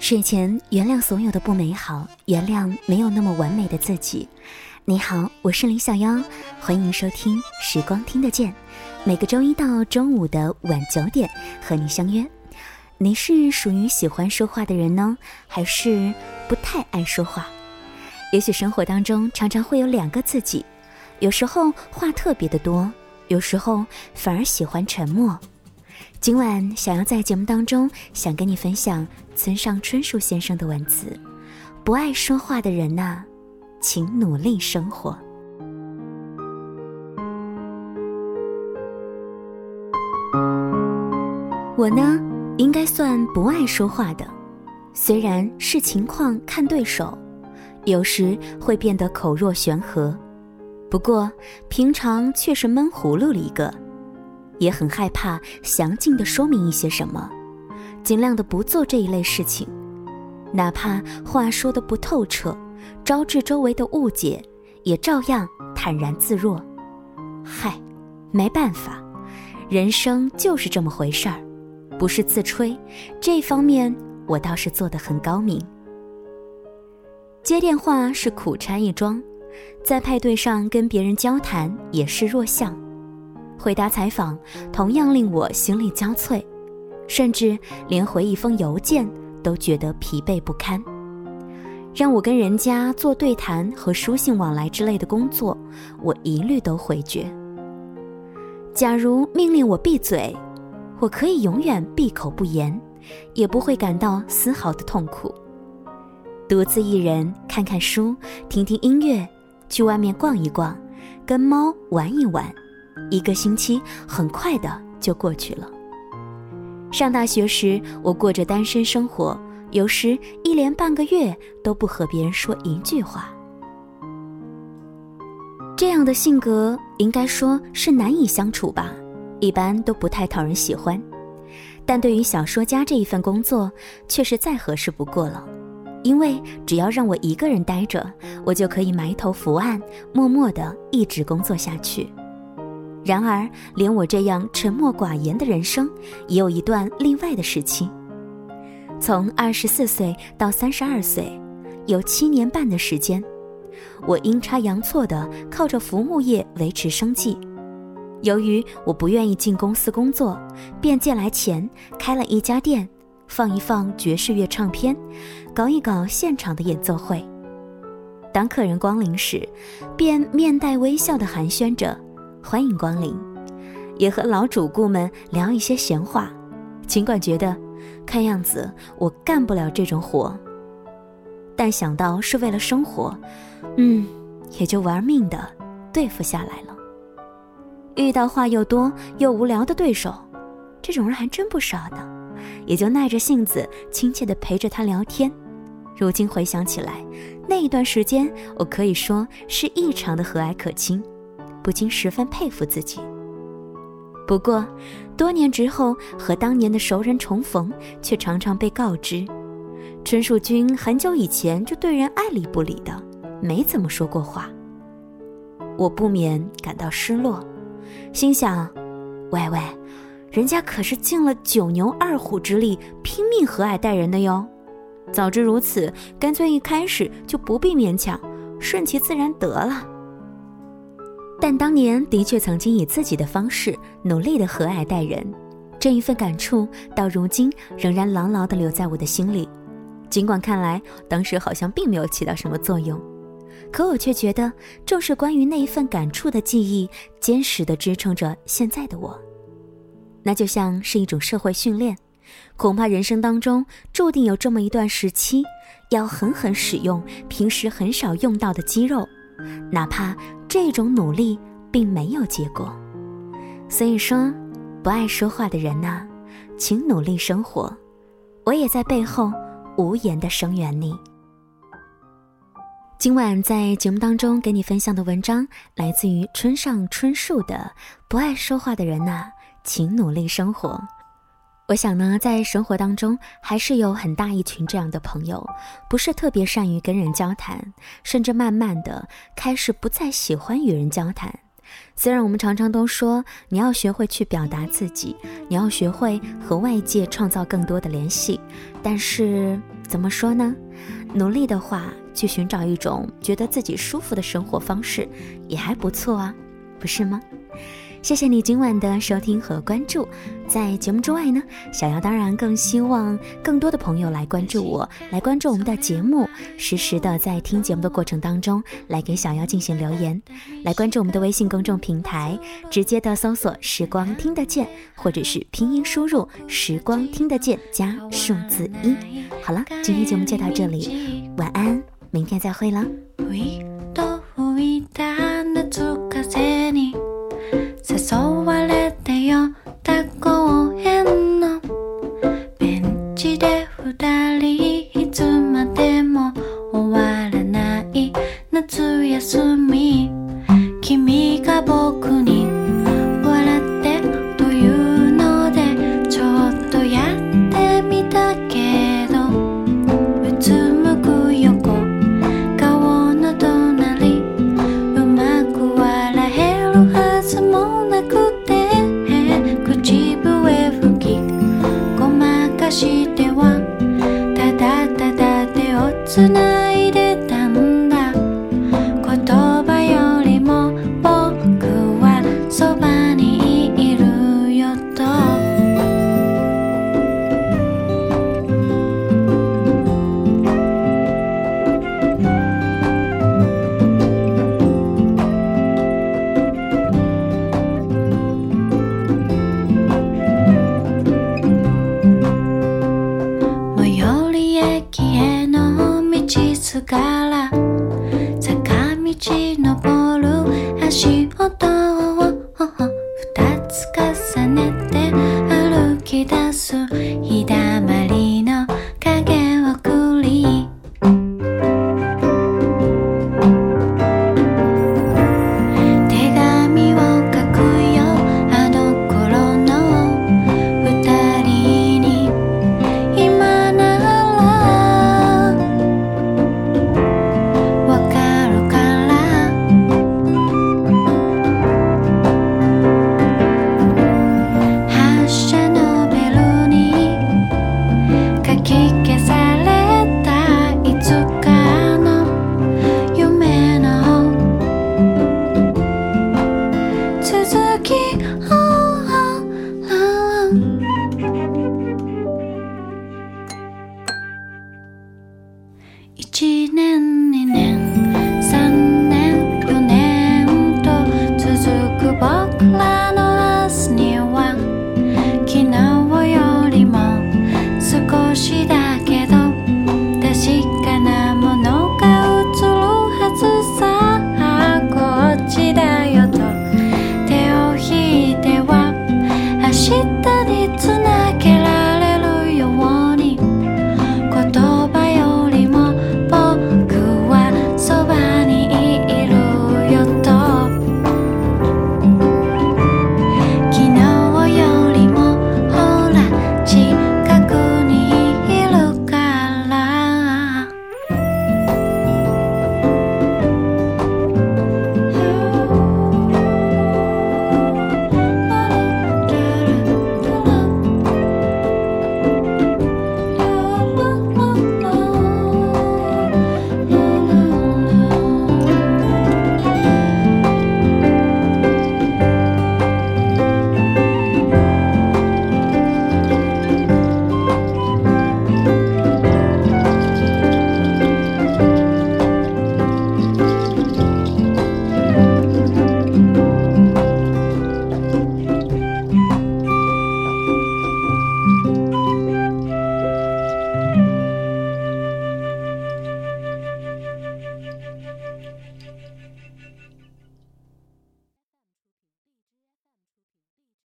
睡前原谅所有的不美好，原谅没有那么完美的自己。你好，我是林小妖，欢迎收听《时光听得见》，每个周一到周五的晚九点和你相约。你是属于喜欢说话的人呢，还是不太爱说话？也许生活当中常常会有两个自己，有时候话特别的多，有时候反而喜欢沉默。今晚想要在节目当中想跟你分享村上春树先生的文字：不爱说话的人呐，请努力生活。我呢，应该算不爱说话的，虽然视情况看对手，有时会变得口若悬河，不过平常却是闷葫芦了一个。也很害怕详尽的说明一些什么，尽量的不做这一类事情，哪怕话说的不透彻，招致周围的误解，也照样坦然自若。嗨，没办法，人生就是这么回事儿，不是自吹，这方面我倒是做得很高明。接电话是苦差一桩，在派对上跟别人交谈也是弱项。回答采访同样令我心力交瘁，甚至连回一封邮件都觉得疲惫不堪。让我跟人家做对谈和书信往来之类的工作，我一律都回绝。假如命令我闭嘴，我可以永远闭口不言，也不会感到丝毫的痛苦。独自一人看看书，听听音乐，去外面逛一逛，跟猫玩一玩。一个星期很快的就过去了。上大学时，我过着单身生活，有时一连半个月都不和别人说一句话。这样的性格应该说是难以相处吧，一般都不太讨人喜欢。但对于小说家这一份工作，却是再合适不过了，因为只要让我一个人待着，我就可以埋头伏案，默默的一直工作下去。然而，连我这样沉默寡言的人生，也有一段另外的时期。从二十四岁到三十二岁，有七年半的时间，我阴差阳错的靠着服务业维持生计。由于我不愿意进公司工作，便借来钱开了一家店，放一放爵士乐唱片，搞一搞现场的演奏会。当客人光临时，便面带微笑的寒暄着。欢迎光临，也和老主顾们聊一些闲话。尽管觉得，看样子我干不了这种活，但想到是为了生活，嗯，也就玩命的对付下来了。遇到话又多又无聊的对手，这种人还真不少呢，也就耐着性子亲切的陪着他聊天。如今回想起来，那一段时间，我可以说是异常的和蔼可亲。不禁十分佩服自己。不过，多年之后和当年的熟人重逢，却常常被告知，春树君很久以前就对人爱理不理的，没怎么说过话。我不免感到失落，心想：喂喂，人家可是尽了九牛二虎之力，拼命和蔼待人的哟。早知如此，干脆一开始就不必勉强，顺其自然得了。但当年的确曾经以自己的方式努力的和蔼待人，这一份感触到如今仍然牢牢的留在我的心里。尽管看来当时好像并没有起到什么作用，可我却觉得正是关于那一份感触的记忆，坚实的支撑着现在的我。那就像是一种社会训练，恐怕人生当中注定有这么一段时期，要狠狠使用平时很少用到的肌肉，哪怕。这种努力并没有结果，所以说，不爱说话的人呐，请努力生活。我也在背后无言的声援你。今晚在节目当中给你分享的文章来自于村上春树的《不爱说话的人呐，请努力生活》。我想呢，在生活当中还是有很大一群这样的朋友，不是特别善于跟人交谈，甚至慢慢的开始不再喜欢与人交谈。虽然我们常常都说你要学会去表达自己，你要学会和外界创造更多的联系，但是怎么说呢？努力的话，去寻找一种觉得自己舒服的生活方式，也还不错啊，不是吗？谢谢你今晚的收听和关注。在节目之外呢，小姚当然更希望更多的朋友来关注我，来关注我们的节目，实时的在听节目的过程当中来给小姚进行留言，来关注我们的微信公众平台，直接的搜索“时光听得见”或者是拼音输入“时光听得见”加数字一。好了，今天节目就到这里，晚安，明天再会了。誘